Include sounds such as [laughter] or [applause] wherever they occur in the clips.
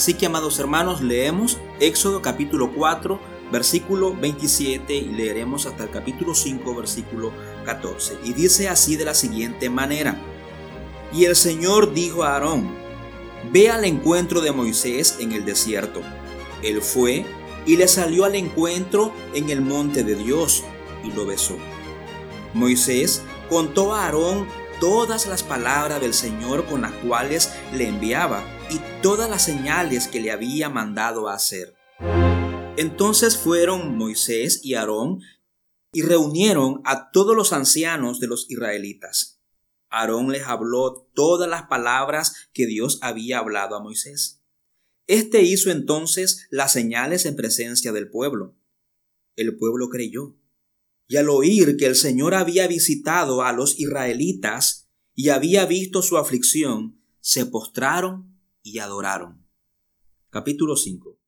Así que, amados hermanos, leemos Éxodo capítulo 4, versículo 27 y leeremos hasta el capítulo 5, versículo 14. Y dice así de la siguiente manera. Y el Señor dijo a Aarón, Ve al encuentro de Moisés en el desierto. Él fue y le salió al encuentro en el monte de Dios y lo besó. Moisés contó a Aarón todas las palabras del Señor con las cuales le enviaba y todas las señales que le había mandado hacer. Entonces fueron Moisés y Aarón y reunieron a todos los ancianos de los israelitas. Aarón les habló todas las palabras que Dios había hablado a Moisés. Este hizo entonces las señales en presencia del pueblo. El pueblo creyó. Y al oír que el Señor había visitado a los israelitas y había visto su aflicción, se postraron y adoraron. Capítulo 5.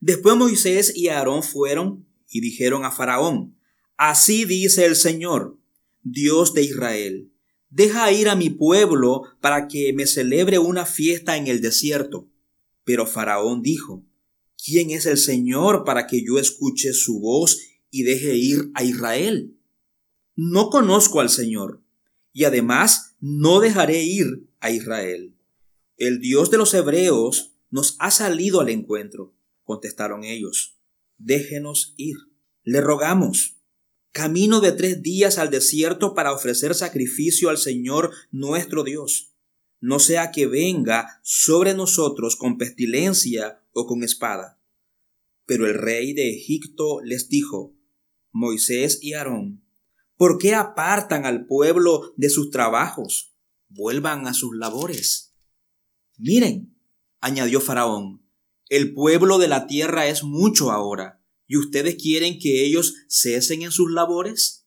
Después Moisés y Aarón fueron y dijeron a Faraón, Así dice el Señor, Dios de Israel, deja ir a mi pueblo para que me celebre una fiesta en el desierto. Pero Faraón dijo, ¿quién es el Señor para que yo escuche su voz y deje ir a Israel? No conozco al Señor, y además no dejaré ir a Israel. El Dios de los hebreos nos ha salido al encuentro, contestaron ellos. Déjenos ir. Le rogamos. Camino de tres días al desierto para ofrecer sacrificio al Señor nuestro Dios. No sea que venga sobre nosotros con pestilencia o con espada. Pero el rey de Egipto les dijo, Moisés y Aarón, ¿por qué apartan al pueblo de sus trabajos? Vuelvan a sus labores. Miren, añadió Faraón, el pueblo de la tierra es mucho ahora, ¿y ustedes quieren que ellos cesen en sus labores?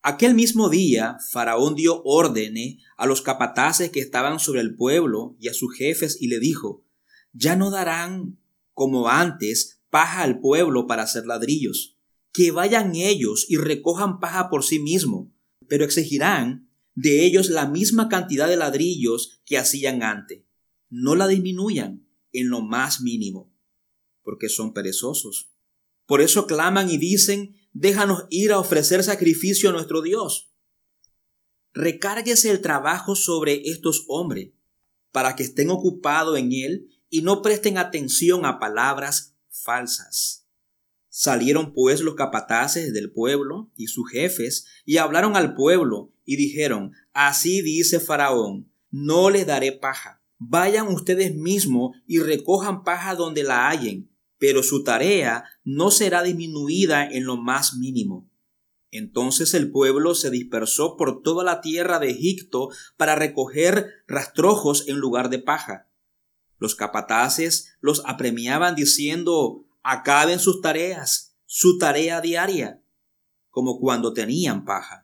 Aquel mismo día, Faraón dio órdenes a los capataces que estaban sobre el pueblo y a sus jefes y le dijo, ya no darán, como antes, paja al pueblo para hacer ladrillos, que vayan ellos y recojan paja por sí mismos, pero exigirán de ellos la misma cantidad de ladrillos que hacían antes no la disminuyan en lo más mínimo, porque son perezosos. Por eso claman y dicen, déjanos ir a ofrecer sacrificio a nuestro Dios. Recárguese el trabajo sobre estos hombres, para que estén ocupados en él y no presten atención a palabras falsas. Salieron pues los capataces del pueblo y sus jefes y hablaron al pueblo y dijeron, así dice Faraón, no les daré paja Vayan ustedes mismos y recojan paja donde la hallen, pero su tarea no será disminuida en lo más mínimo. Entonces el pueblo se dispersó por toda la tierra de Egipto para recoger rastrojos en lugar de paja. Los capataces los apremiaban diciendo acaben sus tareas, su tarea diaria, como cuando tenían paja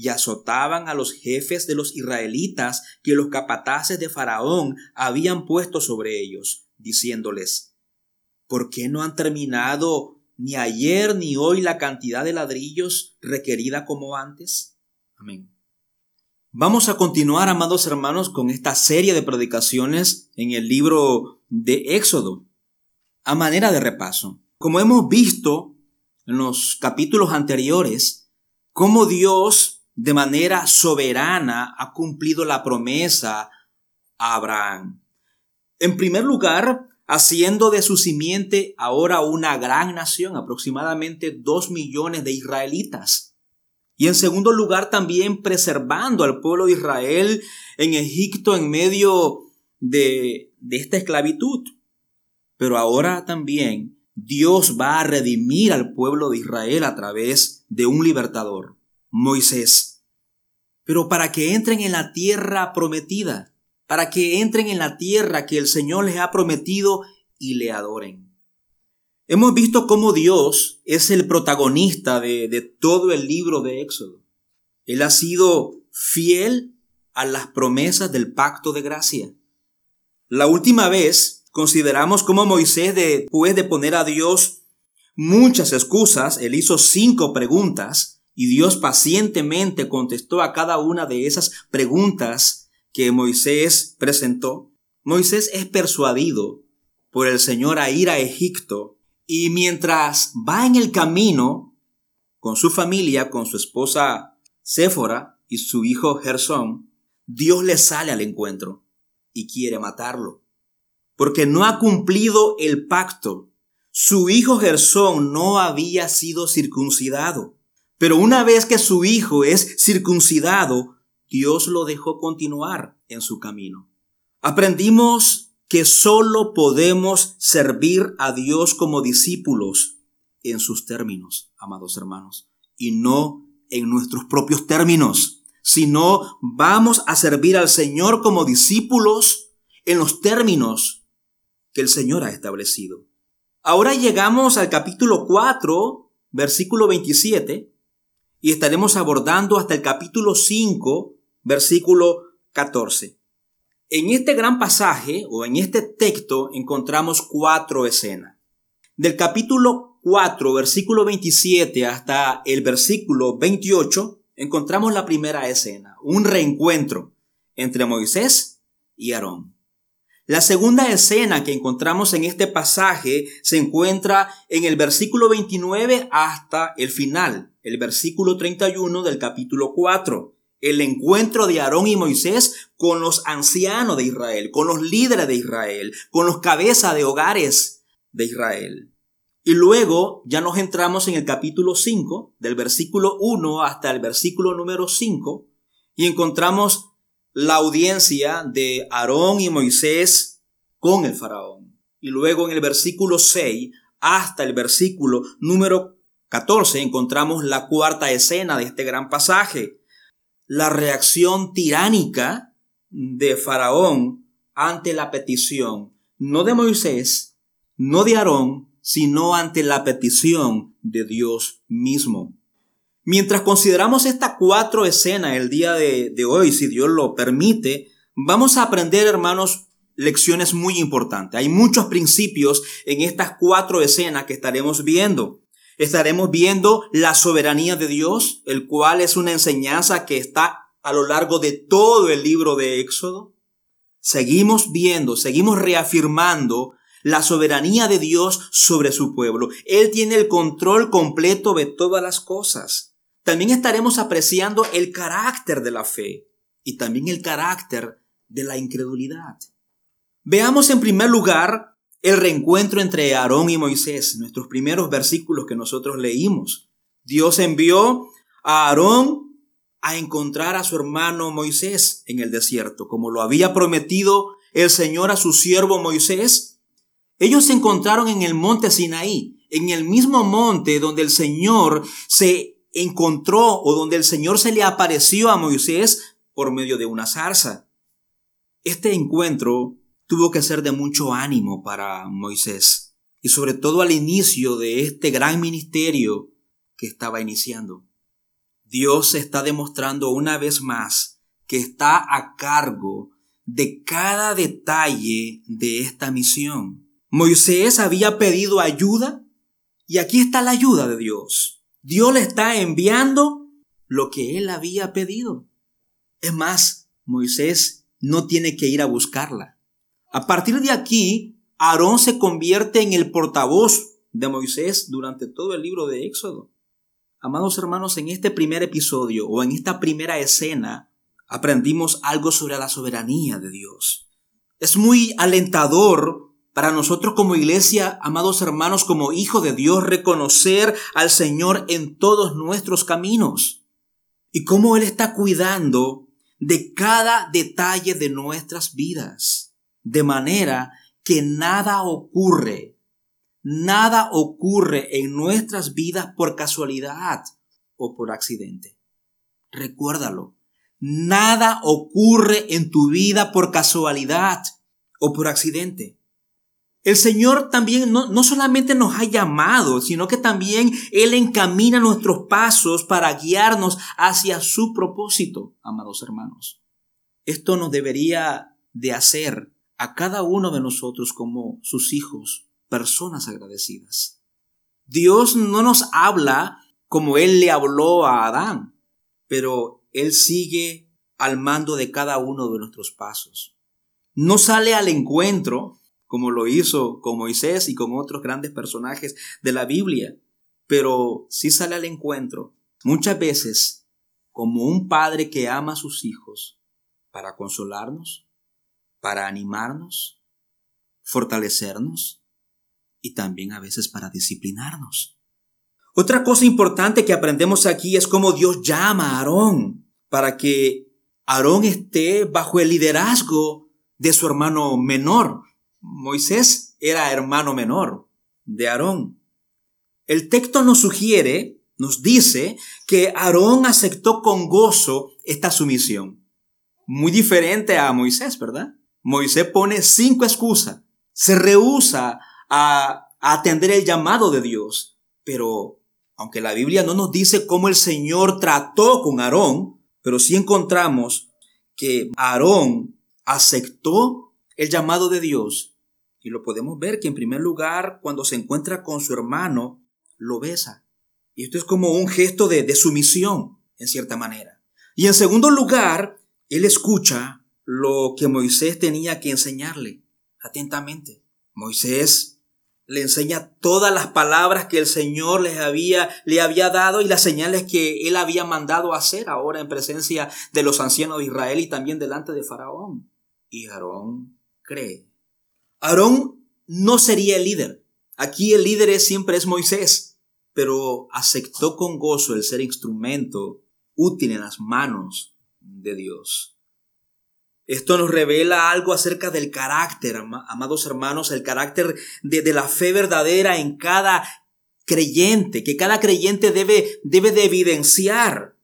y azotaban a los jefes de los israelitas que los capataces de Faraón habían puesto sobre ellos, diciéndoles, ¿por qué no han terminado ni ayer ni hoy la cantidad de ladrillos requerida como antes? Amén. Vamos a continuar, amados hermanos, con esta serie de predicaciones en el libro de Éxodo. A manera de repaso, como hemos visto en los capítulos anteriores, cómo Dios de manera soberana ha cumplido la promesa a Abraham. En primer lugar, haciendo de su simiente ahora una gran nación, aproximadamente dos millones de israelitas. Y en segundo lugar, también preservando al pueblo de Israel en Egipto en medio de, de esta esclavitud. Pero ahora también Dios va a redimir al pueblo de Israel a través de un libertador. Moisés. Pero para que entren en la tierra prometida, para que entren en la tierra que el Señor les ha prometido y le adoren. Hemos visto cómo Dios es el protagonista de, todo el libro de Éxodo. Él ha sido fiel a las promesas del pacto de gracia. La última vez consideramos cómo Moisés, después de poner a Dios muchas excusas, él hizo cinco preguntas y Dios pacientemente contestó a cada una de esas preguntas que Moisés presentó. Moisés es persuadido por el Señor a ir a Egipto y mientras va en el camino con su familia, con su esposa Séfora y su hijo Gersón, Dios le sale al encuentro y quiere matarlo, porque no ha cumplido el pacto. Su hijo Gersón no había sido circuncidado, pero una vez que su hijo es circuncidado, Dios lo dejó continuar en su camino. Aprendimos que solo podemos servir a Dios como discípulos en sus términos, amados hermanos, y no en nuestros propios términos, sino vamos a servir al Señor como discípulos en los términos que el Señor ha establecido. Ahora llegamos al capítulo 4, versículo 27, y estaremos abordando hasta el capítulo 5, versículo 14. En este gran pasaje o en este texto encontramos cuatro escenas. Del capítulo 4, versículo 27 hasta el versículo 28, encontramos la primera escena, un reencuentro entre Moisés y Aarón. La segunda escena que encontramos en este pasaje se encuentra en el versículo 29 hasta el final, el versículo 31 del capítulo 4 el encuentro de Aarón y Moisés con los ancianos de Israel, con los líderes de Israel, con los cabezas de hogares de Israel. Y luego ya nos entramos en el capítulo 5, del versículo 1 hasta el versículo número 5, y encontramos la audiencia de Aarón y Moisés con el faraón. Y luego en el versículo 6 hasta el versículo número 14 encontramos la cuarta escena de este gran pasaje, la reacción tiránica de Faraón ante la petición, no de Moisés, no de Aarón, sino ante la petición de Dios mismo. Mientras consideramos estas cuatro escenas el día de, de hoy, si Dios lo permite, vamos a aprender, hermanos, lecciones muy importantes. Hay muchos principios en estas cuatro escenas que estaremos viendo. Estaremos viendo la soberanía de Dios, el cual es una enseñanza que está a lo largo de todo el libro de Éxodo. Seguimos viendo, seguimos reafirmando la soberanía de Dios sobre su pueblo. Él tiene el control completo de todas las cosas. También estaremos apreciando el carácter de la fe y también el carácter de la incredulidad. Veamos en primer lugar el reencuentro entre Aarón y Moisés, nuestros primeros versículos que nosotros leímos. Dios envió a Aarón a encontrar a su hermano Moisés en el desierto, como lo había prometido el Señor a su siervo Moisés. Ellos se encontraron en el monte Sinaí, en el mismo monte donde el Señor se encontró o donde el Señor se le apareció a Moisés por medio de una zarza. Este encuentro tuvo que ser de mucho ánimo para Moisés y sobre todo al inicio de este gran ministerio que estaba iniciando. Dios está demostrando una vez más que está a cargo de cada detalle de esta misión. Moisés había pedido ayuda y aquí está la ayuda de Dios. Dios le está enviando lo que él había pedido. Es más, Moisés no tiene que ir a buscarla. A partir de aquí, Aarón se convierte en el portavoz de Moisés durante todo el libro de Éxodo. Amados hermanos, en este primer episodio o en esta primera escena aprendimos algo sobre la soberanía de Dios. Es muy alentador para nosotros como iglesia, amados hermanos, como hijo de Dios, reconocer al Señor en todos nuestros caminos y cómo Él está cuidando de cada detalle de nuestras vidas de manera que nada ocurre, nada ocurre en nuestras vidas por casualidad o por accidente. Recuérdalo, nada ocurre en tu vida por casualidad o por accidente. El Señor también no, no, solamente nos ha llamado, sino que también Él encamina nuestros pasos para guiarnos hacia su propósito, amados hermanos. Esto nos debería de hacer a cada uno de nosotros como sus hijos, personas agradecidas. Dios no nos habla como Él le habló a Adán, pero Él sigue al mando de cada uno de nuestros pasos. No sale al encuentro como lo hizo con Moisés y con otros grandes personajes de la Biblia, pero sí sale al encuentro muchas veces como un padre que ama a sus hijos para consolarnos, para animarnos, fortalecernos y también a veces para disciplinarnos. Otra cosa importante que aprendemos aquí es cómo Dios llama a Aarón para que Aarón esté bajo el liderazgo de su hermano menor. Moisés era hermano menor de Aarón. El texto nos sugiere, nos dice, que Aarón aceptó con gozo esta sumisión. Muy diferente a Moisés, ¿verdad? Moisés pone cinco excusas, se rehúsa a, atender el llamado de Dios. Pero, aunque la Biblia no nos dice cómo el Señor trató con Aarón, pero sí encontramos que Aarón aceptó el llamado de Dios. Y lo podemos ver que en primer lugar, cuando se encuentra con su hermano, lo besa. Y esto es como un gesto de, de sumisión, en cierta manera. Y en segundo lugar, él escucha lo que Moisés tenía que enseñarle atentamente. Moisés le enseña todas las palabras que el Señor les había, le había dado y las señales que él había mandado hacer ahora en presencia de los ancianos de Israel y también delante de Faraón. Y Aarón cree. Aarón no sería el líder. Aquí el líder siempre es Moisés, pero aceptó con gozo el ser instrumento útil en las manos de Dios. Esto nos revela algo acerca del carácter, amados hermanos, el carácter de, la fe verdadera en cada creyente, que cada creyente debe, debe de evidenciar.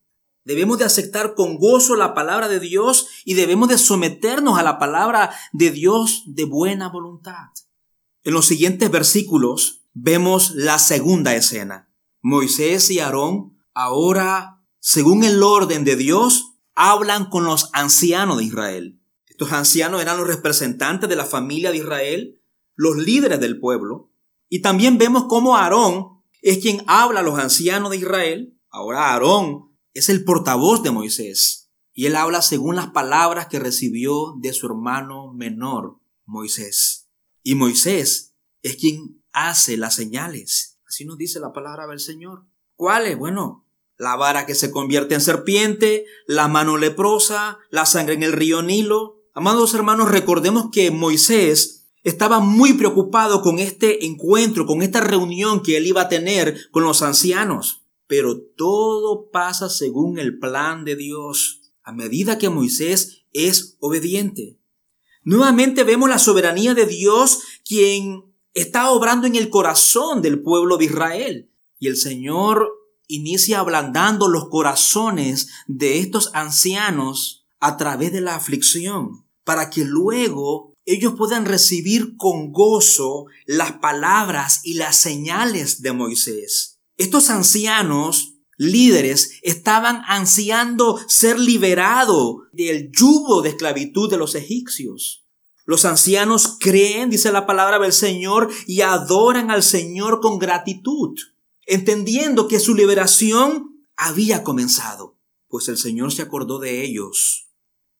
Debemos de aceptar con gozo la palabra de Dios y debemos de someternos a la palabra de Dios de buena voluntad. En los siguientes versículos vemos la segunda escena. Moisés y Aarón ahora, según el orden de Dios, hablan con los ancianos de Israel. Estos ancianos eran los representantes de la familia de Israel, los líderes del pueblo. Y también vemos cómo Aarón es quien habla a los ancianos de Israel. Ahora Aarón es el portavoz de Moisés. Y él habla según las palabras que recibió de su hermano menor, Moisés. Y Moisés es quien hace las señales. Así nos dice la palabra del Señor. ¿Cuáles? Bueno, la vara que se convierte en serpiente, la mano leprosa, la sangre en el río Nilo. Amados hermanos, recordemos que Moisés estaba muy preocupado con este encuentro, con esta reunión que él iba a tener con los ancianos. Pero todo pasa según el plan de Dios, a medida que Moisés es obediente. Nuevamente vemos la soberanía de Dios, quien está obrando en el corazón del pueblo de Israel. Y el Señor inicia ablandando los corazones de estos ancianos a través de la aflicción, para que luego ellos puedan recibir con gozo las palabras y las señales de Moisés. Estos ancianos líderes estaban ansiando ser liberados del yugo de esclavitud de los egipcios. Los ancianos creen, dice la palabra del Señor, y adoran al Señor con gratitud entendiendo que su liberación había comenzado, pues el Señor se acordó de ellos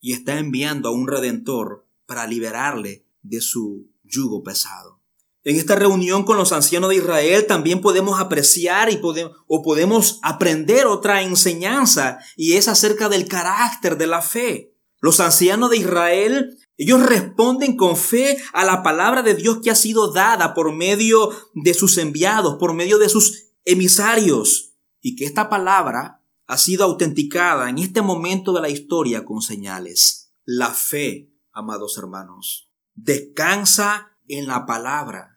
y está enviando a un redentor para liberarle de su yugo pesado. En esta reunión con los ancianos de Israel también podemos apreciar y podemos, o podemos aprender otra enseñanza y es acerca del carácter de la fe. Los ancianos de Israel, ellos responden con fe a la palabra de Dios que ha sido dada por medio de sus enviados, por medio de sus emisarios y que esta palabra ha sido autenticada en este momento de la historia con señales. La fe, amados hermanos, descansa en la palabra.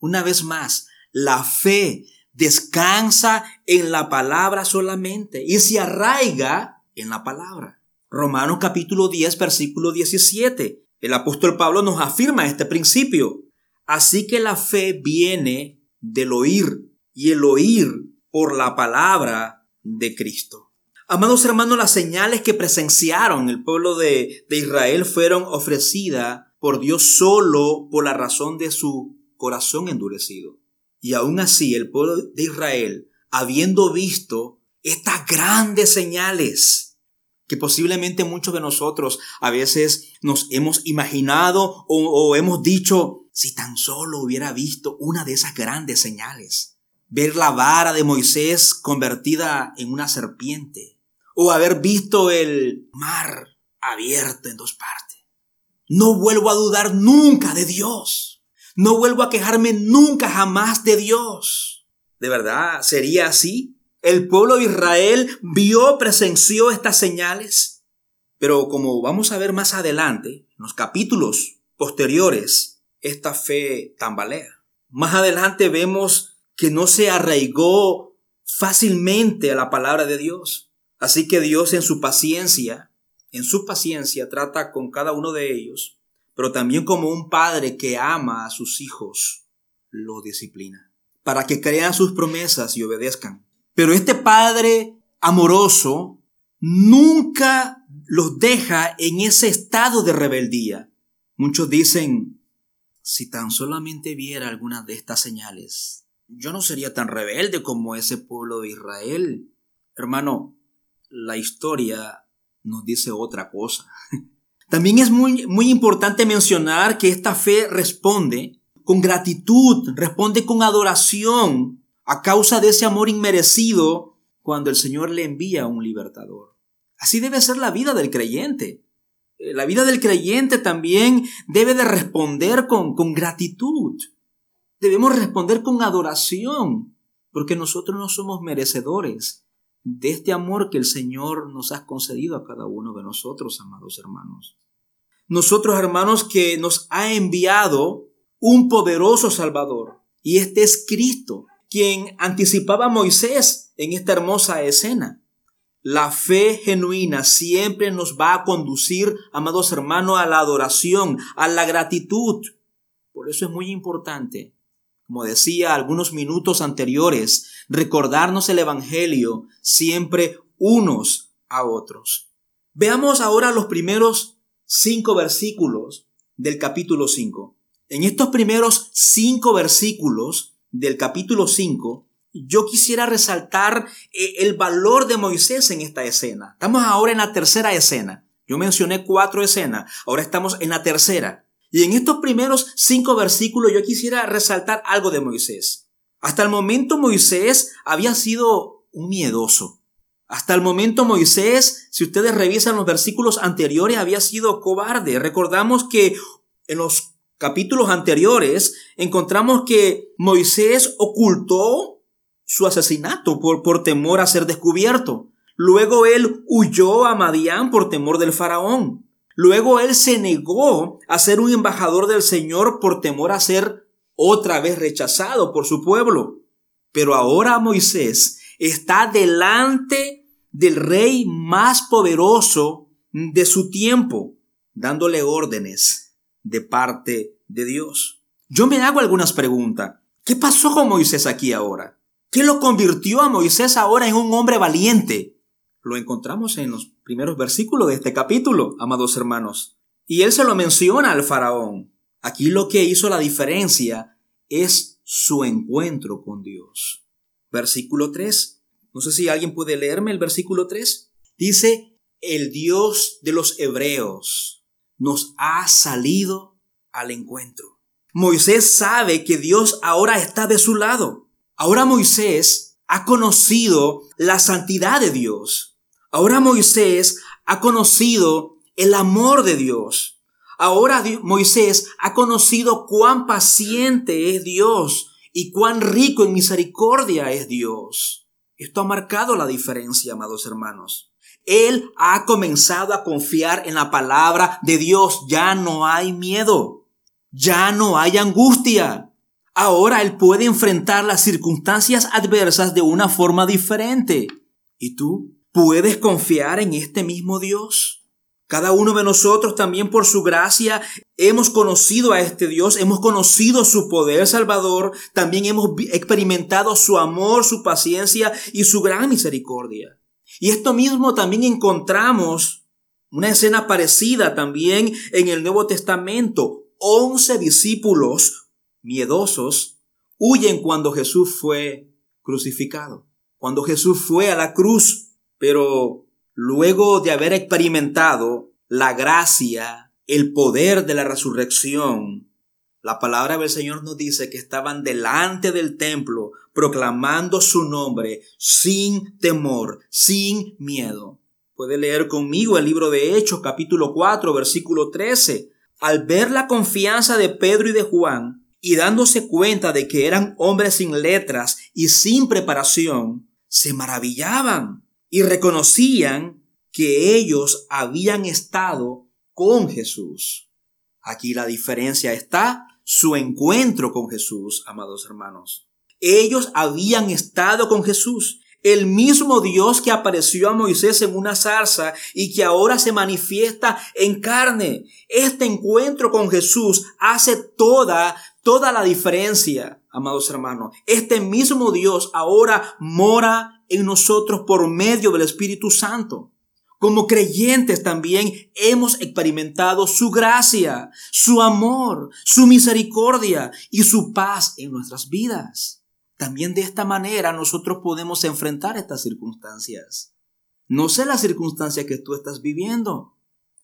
Una vez más, la fe descansa en la palabra solamente y se arraiga en la palabra. Romanos capítulo 10, versículo 17. El apóstol Pablo nos afirma este principio. Así que la fe viene del oír y el oír por la palabra de Cristo. Amados hermanos, las señales que presenciaron el pueblo de, de Israel fueron ofrecidas por Dios solo por la razón de su corazón endurecido. Y aún así el pueblo de Israel, habiendo visto estas grandes señales, que posiblemente muchos de nosotros a veces nos hemos imaginado o, hemos dicho, si tan solo hubiera visto una de esas grandes señales. Ver la vara de Moisés convertida en una serpiente. O haber visto el mar abierto en dos partes. No vuelvo a dudar nunca de Dios. No vuelvo a quejarme nunca jamás de Dios. ¿De verdad sería así? ¿El pueblo de Israel vio, presenció estas señales? Pero como vamos a ver más adelante, en los capítulos posteriores, esta fe tambalea. Más adelante vemos que no se arraigó fácilmente a la palabra de Dios. Así que Dios en su paciencia, en su paciencia trata con cada uno de ellos, pero también como un padre que ama a sus hijos, lo disciplina, para que crean sus promesas y obedezcan. Pero este padre amoroso nunca los deja en ese estado de rebeldía. Muchos dicen, si tan solamente viera algunas de estas señales, yo no sería tan rebelde como ese pueblo de Israel. Hermano, la historia nos dice otra cosa. [laughs] También es muy, muy importante mencionar que esta fe responde con gratitud, responde con adoración a causa de ese amor inmerecido cuando el Señor le envía a un libertador. Así debe ser la vida del creyente. Eh, la vida del creyente también debe de responder con, con gratitud. Debemos responder con adoración, porque nosotros no somos merecedores de este amor que el Señor nos ha concedido a cada uno de nosotros, amados hermanos. Nosotros, hermanos, que nos ha enviado un poderoso Salvador, y este es Cristo, quien anticipaba a Moisés en esta hermosa escena. La fe genuina siempre nos va a conducir, amados hermanos, a la adoración, a la gratitud. Por eso es muy importante, como decía algunos minutos anteriores, recordarnos el Evangelio siempre unos a otros. Veamos ahora los primeros cinco versículos del capítulo 5. En estos primeros cinco versículos del capítulo 5 yo quisiera resaltar eh, el valor de Moisés en esta escena. Estamos ahora en la tercera escena. Yo mencioné cuatro escenas, ahora estamos en la tercera. Y en estos primeros cinco versículos yo quisiera resaltar algo de Moisés. Hasta el momento Moisés había sido un miedoso. Hasta el momento Moisés, si ustedes revisan los versículos anteriores, había sido cobarde. Recordamos que en los capítulos anteriores encontramos que Moisés ocultó su asesinato por, por temor a ser descubierto. Luego él huyó a Madián por temor del faraón. Luego él se negó a ser un embajador del Señor por temor a ser otra vez rechazado por su pueblo. Pero ahora Moisés está delante del rey más poderoso de su tiempo, dándole órdenes de parte de Dios. Yo me hago algunas preguntas. ¿Qué pasó con Moisés aquí ahora? ¿Qué lo convirtió a Moisés ahora en un hombre valiente? Lo encontramos en los primeros versículos de este capítulo, amados hermanos. Y él se lo menciona al faraón. Aquí lo que hizo la diferencia es su encuentro con Dios. Versículo 3. No sé si alguien puede leerme el versículo 3. Dice, el Dios de los hebreos nos ha salido al encuentro. Moisés sabe que Dios ahora está de su lado. Ahora Moisés ha conocido la santidad de Dios. Ahora Moisés ha conocido el amor de Dios. Ahora Moisés ha conocido cuán paciente es Dios y cuán rico en misericordia es Dios. Esto ha marcado la diferencia, amados hermanos. Él ha comenzado a confiar en la palabra de Dios. Ya no hay miedo. Ya no hay angustia. Ahora él puede enfrentar las circunstancias adversas de una forma diferente. ¿Y tú? ¿Puedes confiar en este mismo Dios? Cada uno de nosotros también por su gracia hemos conocido a este Dios, hemos conocido su poder salvador, también hemos experimentado su amor, su paciencia y su gran misericordia. Y esto mismo también encontramos una escena parecida también en el Nuevo Testamento. Once discípulos miedosos, huyen cuando Jesús fue crucificado, cuando Jesús fue a la cruz, pero luego de haber experimentado la gracia, el poder de la resurrección, La palabra del Señor nos dice que estaban delante del templo proclamando su nombre sin temor, sin miedo. Puede leer conmigo el libro de Hechos capítulo 4 versículo 13. Al ver la confianza de Pedro y de Juan y dándose cuenta de que eran hombres sin letras y sin preparación, se maravillaban y reconocían que ellos habían estado con Jesús. Aquí la diferencia está su encuentro con Jesús, amados hermanos. Ellos habían estado con Jesús, el mismo Dios que apareció a Moisés en una zarza y que ahora se manifiesta en carne. Este encuentro con Jesús hace toda, toda la diferencia, amados hermanos. Este mismo Dios ahora mora en nosotros por medio del Espíritu Santo. Como creyentes también hemos experimentado su gracia, su amor, su misericordia y su paz en nuestras vidas. También de esta manera nosotros podemos enfrentar estas circunstancias. No sé la circunstancia que tú estás viviendo.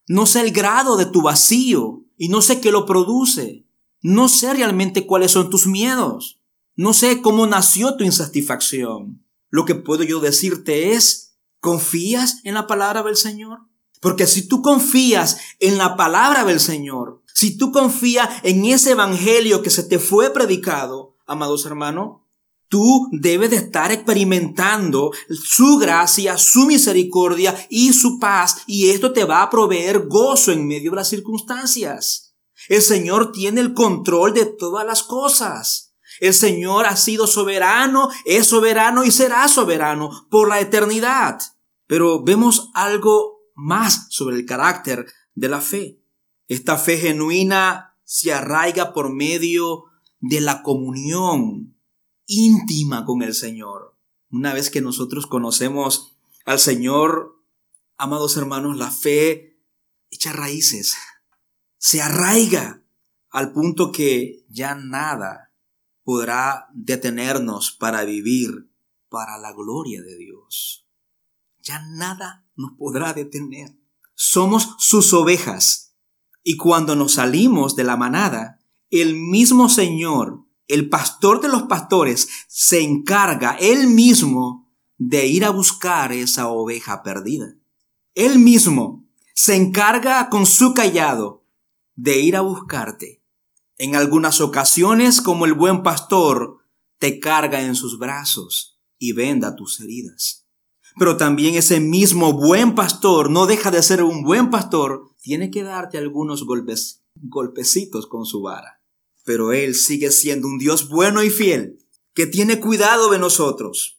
No sé el grado de tu vacío y no sé qué lo produce. No sé realmente cuáles son tus miedos. No sé cómo nació tu insatisfacción. Lo que puedo yo decirte es ¿Confías en la palabra del Señor? Porque si tú confías en la palabra del Señor, si tú confías en ese evangelio que se te fue predicado, amados hermanos, tú debes de estar experimentando su gracia, su misericordia y su paz, y esto te va a proveer gozo en medio de las circunstancias. El Señor tiene el control de todas las cosas. El Señor ha sido soberano, es soberano y será soberano por la eternidad. Pero vemos algo más sobre el carácter de la fe. Esta fe genuina se arraiga por medio de la comunión íntima con el Señor. Una vez que nosotros conocemos al Señor, amados hermanos, la fe echa raíces, se arraiga al punto que ya nada podrá detenernos para vivir para la gloria de Dios ya nada nos podrá detener. Somos sus ovejas. Y cuando nos salimos de la manada, el mismo Señor, el pastor de los pastores, se encarga él mismo de ir a buscar esa oveja perdida. Él mismo se encarga con su callado de ir a buscarte. En algunas ocasiones, como el buen pastor, te carga en sus brazos y venda tus heridas. Pero también ese mismo buen pastor no deja de ser un buen pastor. Tiene que darte algunos golpes, golpecitos con su vara. Pero Él sigue siendo un Dios bueno y fiel, que tiene cuidado de nosotros.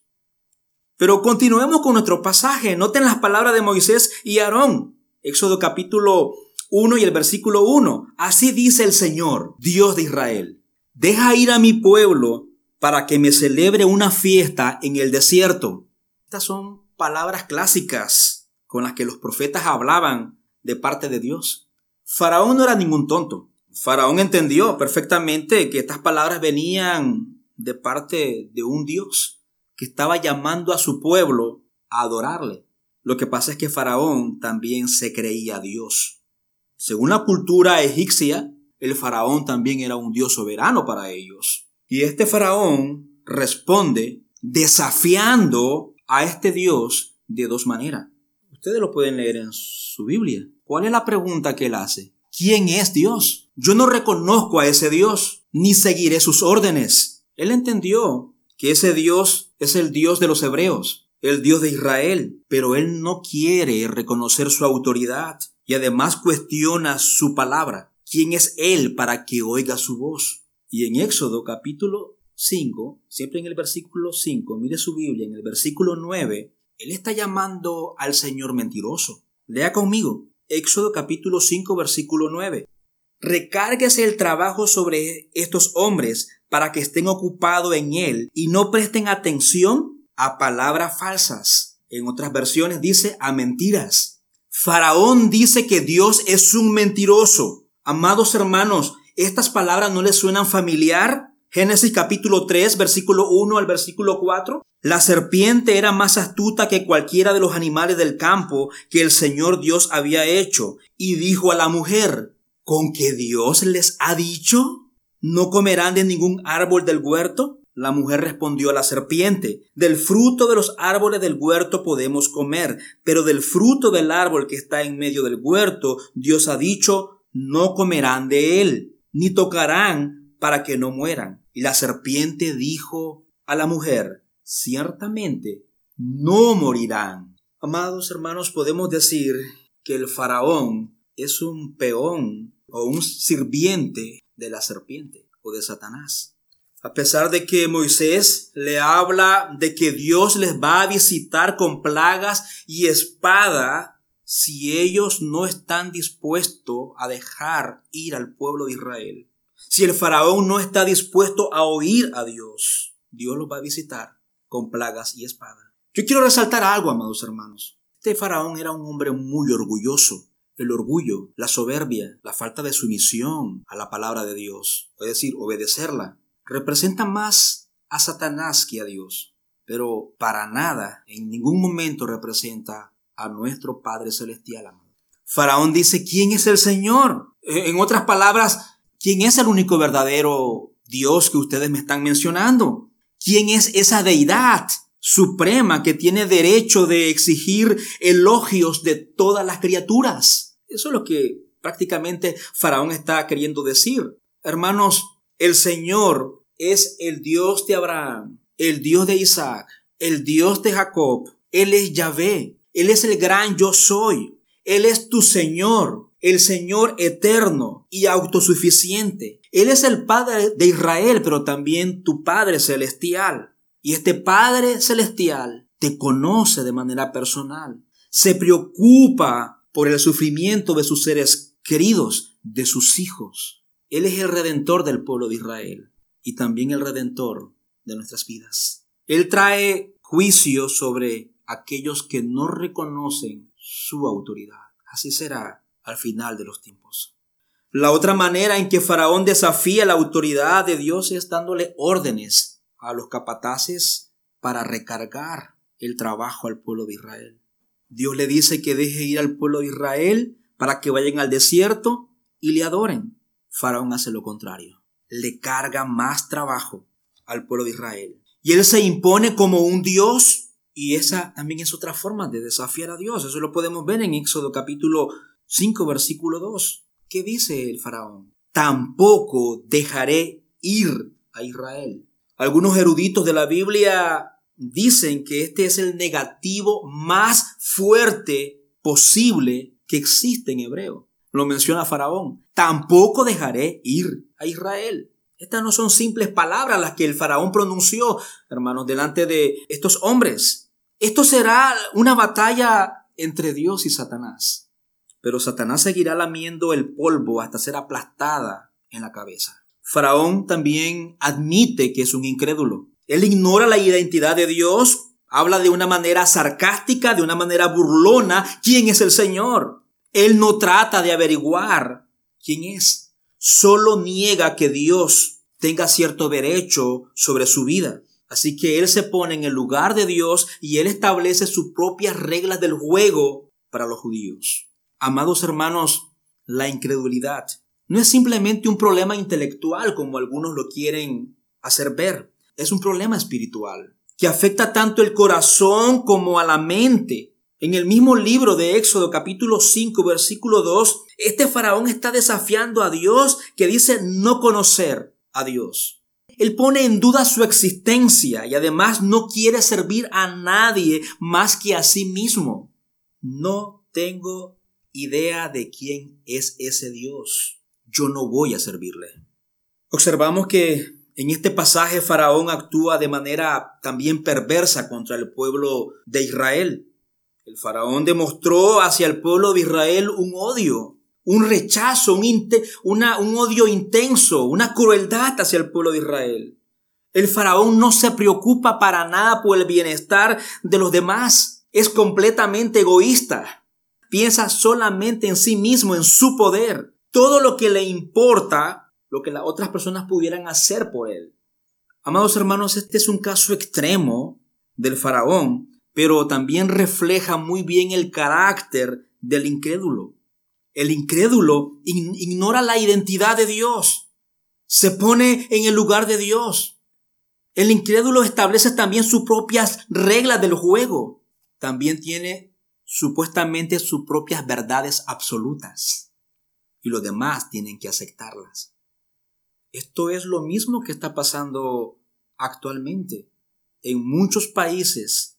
Pero continuemos con nuestro pasaje. Noten las palabras de Moisés y Aarón. Éxodo capítulo 1 y el versículo 1. Así dice el Señor, Dios de Israel. Deja ir a mi pueblo para que me celebre una fiesta en el desierto. Estas son palabras clásicas con las que los profetas hablaban de parte de Dios. Faraón no era ningún tonto. Faraón entendió perfectamente que estas palabras venían de parte de un Dios que estaba llamando a su pueblo a adorarle. Lo que pasa es que Faraón también se creía Dios. Según la cultura egipcia, el faraón también era un dios soberano para ellos. Y este faraón responde desafiando a este Dios de dos maneras. Ustedes lo pueden leer en su Biblia. ¿Cuál es la pregunta que él hace? ¿Quién es Dios? Yo no reconozco a ese Dios, ni seguiré sus órdenes. Él entendió que ese Dios es el Dios de los hebreos, el Dios de Israel, pero él no quiere reconocer su autoridad y además cuestiona su palabra. ¿Quién es él para que oiga su voz? Y en Éxodo capítulo 5, siempre en el versículo 5, mire su Biblia, en el versículo 9, él está llamando al Señor mentiroso. Lea conmigo, Éxodo capítulo 5, versículo 9. Recárguese el trabajo sobre estos hombres para que estén ocupados en él y no presten atención a palabras falsas. En otras versiones dice a mentiras. Faraón dice que Dios es un mentiroso. Amados hermanos, ¿estas palabras no les suenan familiar? Génesis capítulo 3, versículo 1 al versículo 4. La serpiente era más astuta que cualquiera de los animales del campo que el Señor Dios había hecho, y dijo a la mujer, ¿con qué Dios les ha dicho? ¿No comerán de ningún árbol del huerto? La mujer respondió a la serpiente, del fruto de los árboles del huerto podemos comer, pero del fruto del árbol que está en medio del huerto, Dios ha dicho, no comerán de él, ni tocarán para que no mueran. Y la serpiente dijo a la mujer, ciertamente, no morirán. Amados hermanos, podemos decir que el faraón es un peón o un sirviente de la serpiente o de Satanás. A pesar de que Moisés le habla de que Dios les va a visitar con plagas y espada si ellos no están dispuestos a dejar ir al pueblo de Israel. Si el faraón no está dispuesto a oír a Dios, Dios los va a visitar con plagas y espada. Yo quiero resaltar algo, amados hermanos. Este faraón era un hombre muy orgulloso. El orgullo, la soberbia, la falta de sumisión a la palabra de Dios, es decir, obedecerla, representa más a Satanás que a Dios, pero para nada, en ningún momento representa a nuestro Padre Celestial. Faraón dice, ¿quién es el Señor? En otras palabras, ¿quién es el único verdadero Dios que ustedes me están mencionando? ¿Quién es esa deidad suprema que tiene derecho de exigir elogios de todas las criaturas? Eso es lo que prácticamente Faraón está queriendo decir. Hermanos, el Señor es el Dios de Abraham, el Dios de Isaac, el Dios de Jacob. Él es Yahvé. Él es el gran yo soy. Él es tu Señor, el Señor eterno y autosuficiente. Él es el Padre de Israel, pero también tu Padre celestial. Y este Padre celestial te conoce de manera personal. Se preocupa por el sufrimiento de sus seres queridos, de sus hijos. Él es el redentor del pueblo de Israel y también el redentor de nuestras vidas. Él trae juicio sobre aquellos que no reconocen su autoridad. Así será al final de los tiempos. La otra manera en que Faraón desafía la autoridad de Dios es dándole órdenes a los capataces para recargar el trabajo al pueblo de Israel. Dios le dice que deje ir al pueblo de Israel para que vayan al desierto y le adoren. Faraón hace lo contrario. Le carga más trabajo al pueblo de Israel. Y él se impone como un Dios. Y esa también es otra forma de desafiar a Dios. Eso lo podemos ver en Éxodo capítulo 5, versículo 2. ¿Qué dice el faraón? Tampoco dejaré ir a Israel. Algunos eruditos de la Biblia dicen que este es el negativo más fuerte posible que existe en hebreo lo menciona Faraón. Tampoco dejaré ir a Israel. Estas no son simples palabras las que el faraón pronunció, hermanos, delante de estos hombres. Esto será una batalla entre Dios y Satanás. Pero Satanás seguirá lamiendo el polvo hasta ser aplastada en la cabeza. Faraón también admite que es un incrédulo. Él ignora la identidad de Dios, habla de una manera sarcástica, de una manera burlona, quién es el Señor. Él no trata de averiguar quién es, solo niega que Dios tenga cierto derecho sobre su vida. Así que Él se pone en el lugar de Dios y Él establece sus propias reglas del juego para los judíos. Amados hermanos, la incredulidad no es simplemente un problema intelectual como algunos lo quieren hacer ver, es un problema espiritual que afecta tanto el corazón como a la mente. En el mismo libro de Éxodo capítulo 5 versículo 2, este faraón está desafiando a Dios que dice no conocer a Dios. Él pone en duda su existencia y además no quiere servir a nadie más que a sí mismo. No tengo idea de quién es ese Dios. Yo no voy a servirle. Observamos que en este pasaje Faraón actúa de manera también perversa contra el pueblo de Israel. El faraón demostró hacia el pueblo de Israel un odio, un rechazo, un, un odio intenso, una crueldad hacia el pueblo de Israel. El faraón no se preocupa para nada por el bienestar de los demás. Es completamente egoísta. Piensa solamente en sí mismo, en su poder. Todo lo que le importa, lo que las otras personas pudieran hacer por él. Amados hermanos, este es un caso extremo del faraón pero también refleja muy bien el carácter del incrédulo. El incrédulo ignora la identidad de Dios. Se pone en el lugar de Dios. El incrédulo establece también sus propias reglas del juego. También tiene supuestamente sus propias verdades absolutas. Y los demás tienen que aceptarlas. Esto es lo mismo que está pasando actualmente en muchos países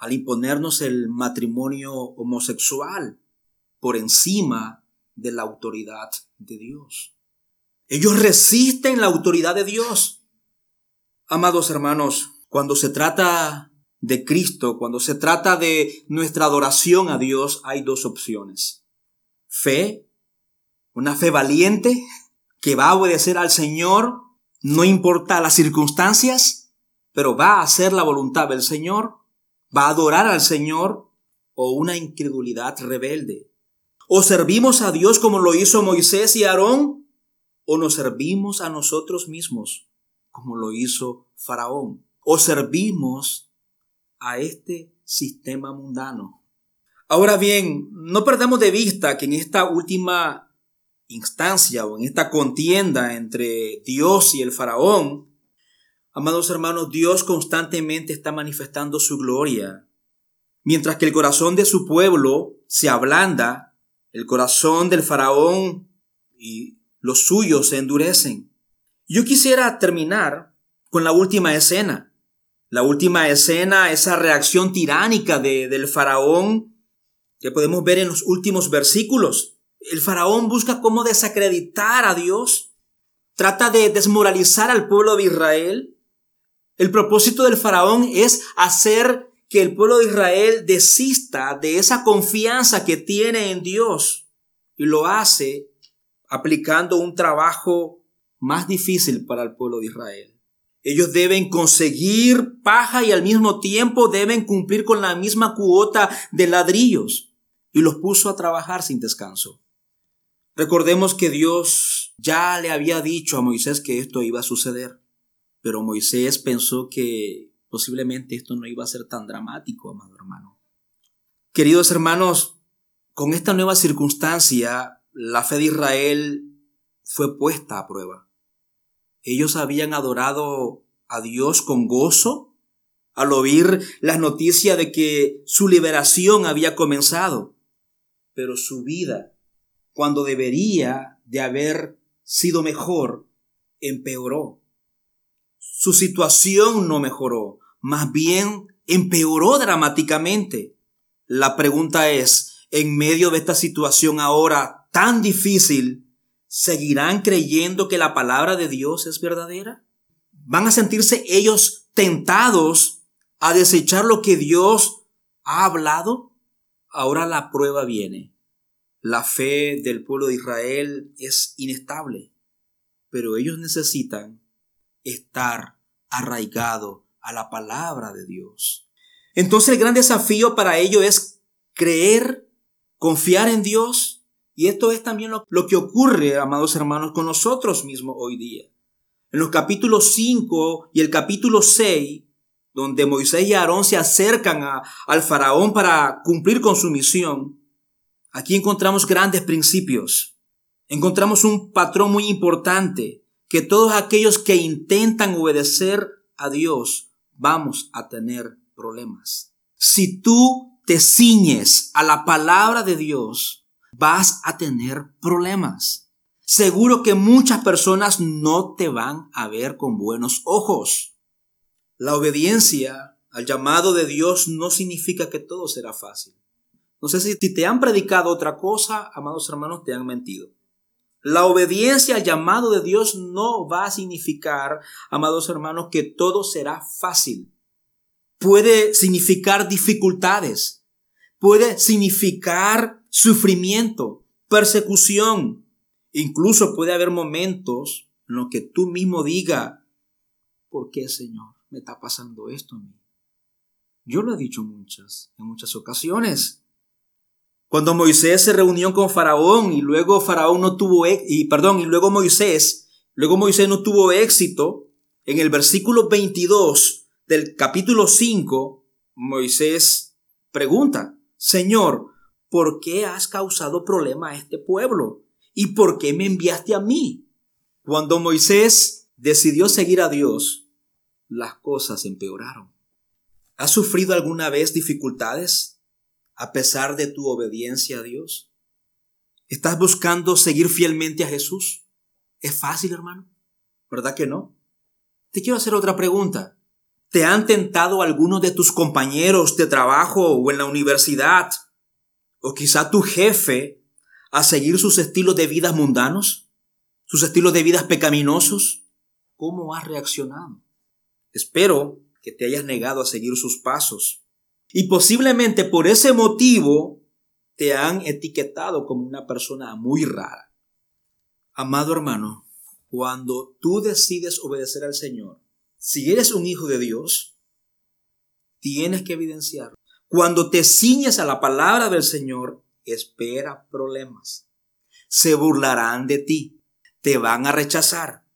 al imponernos el matrimonio homosexual por encima de la autoridad de Dios. Ellos resisten la autoridad de Dios. Amados hermanos, cuando se trata de Cristo, cuando se trata de nuestra adoración a Dios, hay dos opciones. Fe, una fe valiente que va a obedecer al Señor, no importa las circunstancias, pero va a hacer la voluntad del Señor, va a adorar al Señor, o una incredulidad rebelde. O servimos a Dios como lo hizo Moisés y Aarón, o nos servimos a nosotros mismos como lo hizo Faraón. O servimos a este sistema mundano. Ahora bien, no perdamos de vista que en esta última instancia o en esta contienda entre Dios y el faraón, amados hermanos, Dios constantemente está manifestando su gloria. Mientras que el corazón de su pueblo se ablanda, el corazón del faraón y los suyos se endurecen. Yo quisiera terminar con la última escena. La última escena, esa reacción tiránica de, del faraón que podemos ver en los últimos versículos. El faraón busca cómo desacreditar a Dios, trata de desmoralizar al pueblo de Israel. El propósito del faraón es hacer que el pueblo de Israel desista de esa confianza que tiene en Dios y lo hace aplicando un trabajo más difícil para el pueblo de Israel. Ellos deben conseguir paja y al mismo tiempo deben cumplir con la misma cuota de ladrillos y los puso a trabajar sin descanso. Recordemos que Dios ya le había dicho a Moisés que esto iba a suceder, pero Moisés pensó que posiblemente esto no iba a ser tan dramático, amado hermano. Queridos hermanos, con esta nueva circunstancia, la fe de Israel fue puesta a prueba. Ellos habían adorado a Dios con gozo al oír las noticias de que su liberación había comenzado, pero su vida cuando debería de haber sido mejor, empeoró. Su situación no mejoró, más bien empeoró dramáticamente. La pregunta es, en medio de esta situación ahora tan difícil, ¿seguirán creyendo que la palabra de Dios es verdadera? ¿Van a sentirse ellos tentados a desechar lo que Dios ha hablado? Ahora la prueba viene. La fe del pueblo de Israel es inestable, pero ellos necesitan estar arraigado a la palabra de Dios. Entonces el gran desafío para ellos es creer, confiar en Dios. Y esto es también lo, que ocurre, amados hermanos, con nosotros mismos hoy día. En los capítulos 5 y el capítulo 6, donde Moisés y Aarón se acercan al faraón para cumplir con su misión, Aquí encontramos grandes principios. Encontramos un patrón muy importante, que todos aquellos que intentan obedecer a Dios vamos a tener problemas. Si tú te ciñes a la palabra de Dios, vas a tener problemas. Seguro que muchas personas no te van a ver con buenos ojos. La obediencia al llamado de Dios no significa que todo será fácil. No sé si, te han predicado otra cosa, amados hermanos, te han mentido. La obediencia al llamado de Dios no va a significar, amados hermanos, que todo será fácil. Puede significar dificultades, puede significar sufrimiento, persecución. Incluso puede haber momentos en los que tú mismo diga, ¿por qué Señor me está pasando esto a mí? Yo lo he dicho muchas, en muchas ocasiones. Cuando Moisés se reunió con Faraón y luego Faraón no tuvo, y perdón, y luego Moisés, luego Moisés no tuvo éxito, en el versículo 22 del capítulo 5, Moisés pregunta, Señor, ¿por qué has causado problema a este pueblo? ¿Y por qué me enviaste a mí? Cuando Moisés decidió seguir a Dios, las cosas empeoraron. ¿Has sufrido alguna vez dificultades a pesar de tu obediencia a Dios? ¿Estás buscando seguir fielmente a Jesús? ¿Es fácil, hermano? ¿Verdad que no? Te quiero hacer otra pregunta. ¿Te han tentado algunos de tus compañeros de trabajo o en la universidad? ¿O quizá tu jefe a seguir sus estilos de vida mundanos? ¿Sus estilos de vida pecaminosos? ¿Cómo has reaccionado? Espero que te hayas negado a seguir sus pasos. Y posiblemente por ese motivo te han etiquetado como una persona muy rara. Amado hermano, cuando tú decides obedecer al Señor, si eres un hijo de Dios, tienes que evidenciarlo. Cuando te ciñes a la palabra del Señor, espera problemas. Se burlarán de ti, te van a rechazar.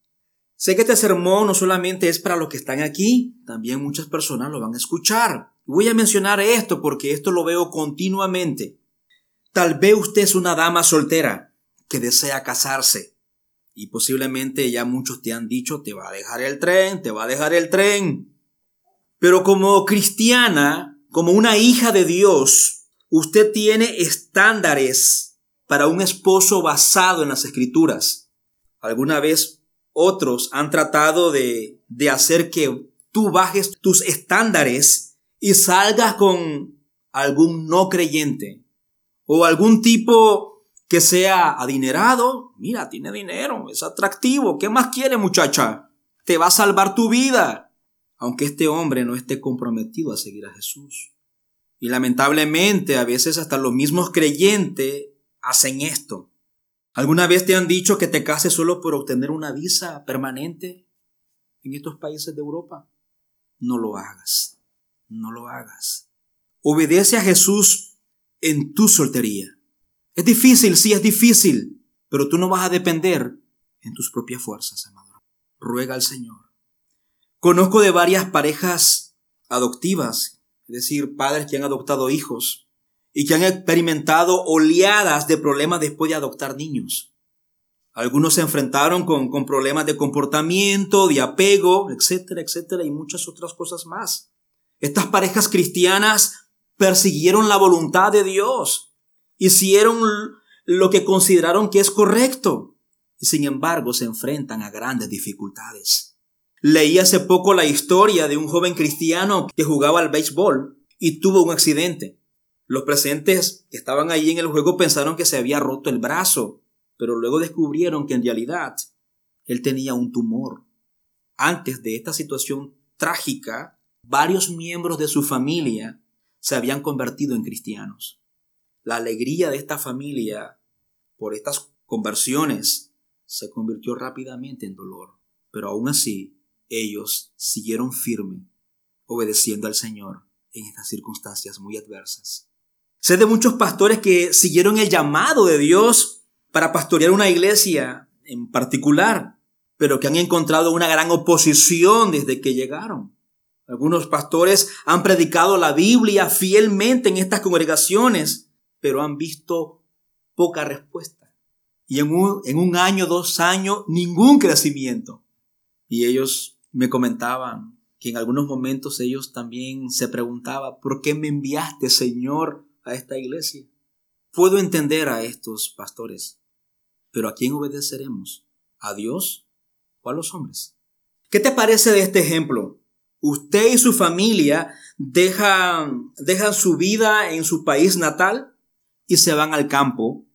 Sé que este sermón no solamente es para los que están aquí, también muchas personas lo van a escuchar. Voy a mencionar esto porque esto lo veo continuamente. Tal vez usted es una dama soltera que desea casarse y posiblemente ya muchos te han dicho, te va a dejar el tren, te va a dejar el tren. Pero como cristiana, como una hija de Dios, usted tiene estándares para un esposo basado en las escrituras. Alguna vez otros han tratado de, de hacer que tú bajes tus estándares y salgas con algún no creyente o algún tipo que sea adinerado. Mira, tiene dinero, es atractivo. ¿Qué más quiere muchacha? Te va a salvar tu vida. Aunque este hombre no esté comprometido a seguir a Jesús. Y lamentablemente a veces hasta los mismos creyentes hacen esto. ¿Alguna vez te han dicho que te cases solo por obtener una visa permanente en estos países de Europa? No lo hagas. No lo hagas. Obedece a Jesús en tu soltería. Es difícil, sí es difícil, pero tú no vas a depender en tus propias fuerzas, amado. Ruega al Señor. Conozco de varias parejas adoptivas, es decir, padres que han adoptado hijos y que han experimentado oleadas de problemas después de adoptar niños. Algunos se enfrentaron con, con problemas de comportamiento, de apego, etcétera, etcétera, y muchas otras cosas más. Estas parejas cristianas persiguieron la voluntad de Dios hicieron lo que consideraron que es correcto y sin embargo se enfrentan a grandes dificultades. Leí hace poco la historia de un joven cristiano que jugaba al béisbol y tuvo un accidente. Los presentes que estaban allí en el juego pensaron que se había roto el brazo, pero luego descubrieron que en realidad él tenía un tumor. Antes de esta situación trágica, varios miembros de su familia se habían convertido en cristianos la alegría de esta familia por estas conversiones se convirtió rápidamente en dolor. Pero aún así, ellos siguieron firme, obedeciendo al Señor en estas circunstancias muy adversas. Sé de muchos pastores que siguieron el llamado de Dios para pastorear una iglesia en particular, pero que han encontrado una gran oposición desde que llegaron. Algunos pastores han predicado la Biblia fielmente en estas congregaciones, pero han visto poca respuesta. Y en un, en un año, dos años, ningún crecimiento. Y ellos me comentaban que en algunos momentos ellos también se preguntaban, ¿por qué me enviaste, Señor, a esta iglesia? Puedo entender a estos pastores, pero ¿a quién obedeceremos? ¿A Dios o a los hombres? ¿Qué te parece de este ejemplo? Usted y su familia dejan, dejan su vida en su país natal y se van al campo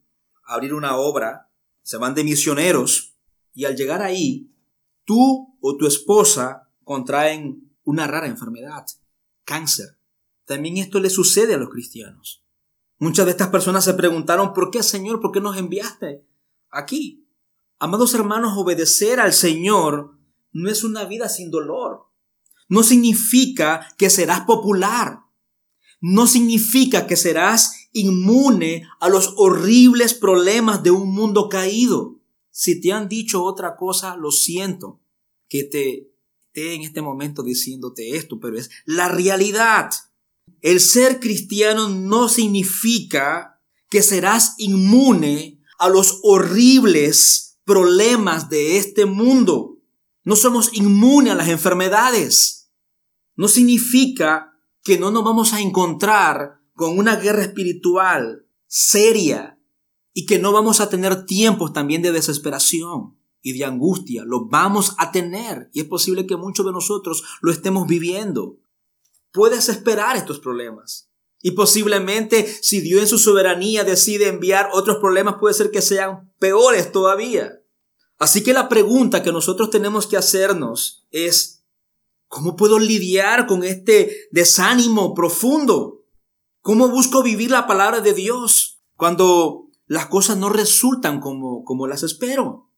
a abrir una obra, se van de misioneros y al llegar ahí, tú o tu esposa contraen una rara enfermedad, cáncer. También esto le sucede a los cristianos. Muchas de estas personas se preguntaron, ¿por qué Señor? ¿Por qué nos enviaste aquí? Amados hermanos, obedecer al Señor no es una vida sin dolor. No significa que serás popular. No significa que serás inmune a los horribles problemas de un mundo caído. Si te han dicho otra cosa, lo siento que te esté en este momento diciéndote esto, pero es la realidad. El ser cristiano no significa que serás inmune a los horribles problemas de este mundo. No somos inmunes a las enfermedades. No significa que no nos vamos a encontrar con una guerra espiritual seria y que no vamos a tener tiempos también de desesperación y de angustia. Lo vamos a tener y es posible que muchos de nosotros lo estemos viviendo. Puedes esperar estos problemas. Y posiblemente si Dios en su soberanía decide enviar otros problemas, puede ser que sean peores todavía. Así que la pregunta que nosotros tenemos que hacernos es, ¿cómo puedo lidiar con este desánimo profundo? ¿Cómo busco vivir la palabra de Dios cuando las cosas no resultan como, como las espero?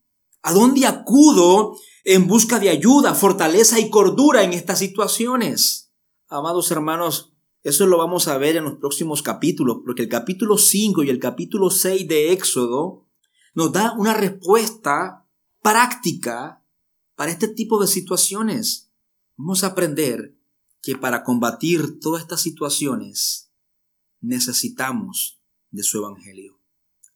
¿A dónde acudo en busca de ayuda, fortaleza y cordura en estas situaciones? Amados hermanos, eso lo vamos a ver en los próximos capítulos, porque el capítulo 5 y el capítulo 6 de Éxodo nos da una respuesta práctica para este tipo de situaciones. Vamos a aprender que para combatir todas estas situaciones necesitamos de su Evangelio.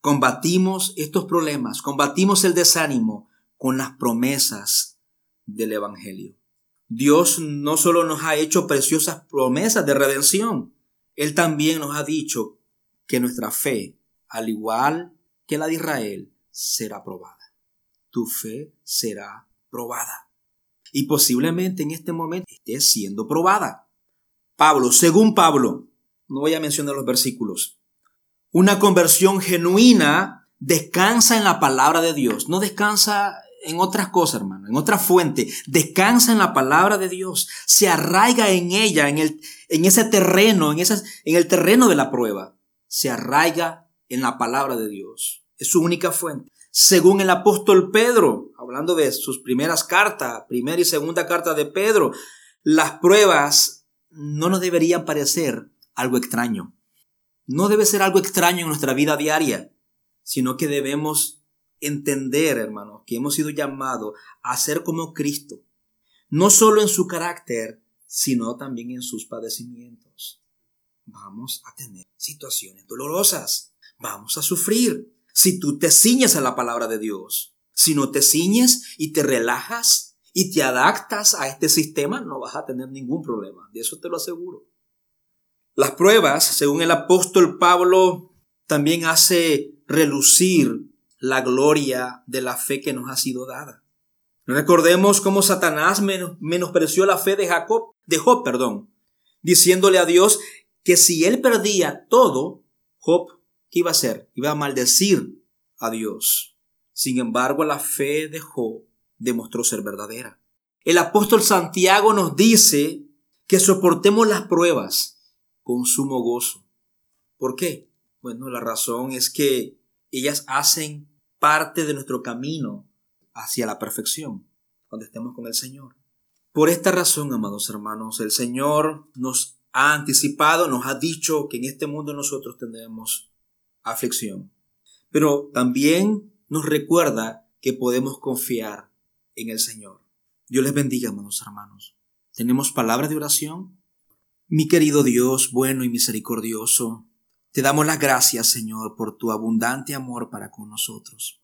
Combatimos estos problemas, combatimos el desánimo con las promesas del Evangelio. Dios no solo nos ha hecho preciosas promesas de redención, Él también nos ha dicho que nuestra fe, al igual que la de Israel, será probada tu fe será probada. Y posiblemente en este momento esté siendo probada. Pablo, según Pablo, no voy a mencionar los versículos, una conversión genuina descansa en la palabra de Dios, no descansa en otras cosas, hermano, en otra fuente, descansa en la palabra de Dios, se arraiga en ella, en, el, en ese terreno, en, esas, en el terreno de la prueba, se arraiga en la palabra de Dios. Es su única fuente según el apóstol Pedro, hablando de sus primeras cartas, primera y segunda carta de Pedro, las pruebas no nos deberían parecer algo extraño. No debe ser algo extraño en nuestra vida diaria, sino que debemos entender, hermanos, que hemos sido llamados a ser como Cristo, no solo en su carácter, sino también en sus padecimientos. Vamos a tener situaciones dolorosas, vamos a sufrir, si tú te ciñes a la palabra de Dios. Si no te ciñes y te relajas y te adaptas a este sistema, no vas a tener ningún problema. De eso te lo aseguro. Las pruebas, según el apóstol Pablo, también hace relucir la gloria de la fe que nos ha sido dada. Recordemos cómo Satanás menospreció la fe de Jacob, de Job, perdón, diciéndole a Dios que si él perdía todo, Job ¿qué iba a hacer? Iba a maldecir a Dios. Sin embargo, la fe de Job demostró ser verdadera. El apóstol Santiago nos dice que soportemos las pruebas con sumo gozo. ¿Por qué? Bueno, la razón es que ellas hacen parte de nuestro camino hacia la perfección cuando estemos con el Señor. Por esta razón, amados hermanos, el Señor nos ha anticipado, nos ha dicho que en este mundo nosotros tendremos aflicción. Pero también nos recuerda que podemos confiar en el Señor. Dios les bendiga, hermanos hermanos. ¿Tenemos palabras de oración? Mi querido Dios, bueno y misericordioso, te damos las gracias, Señor, por tu abundante amor para con nosotros.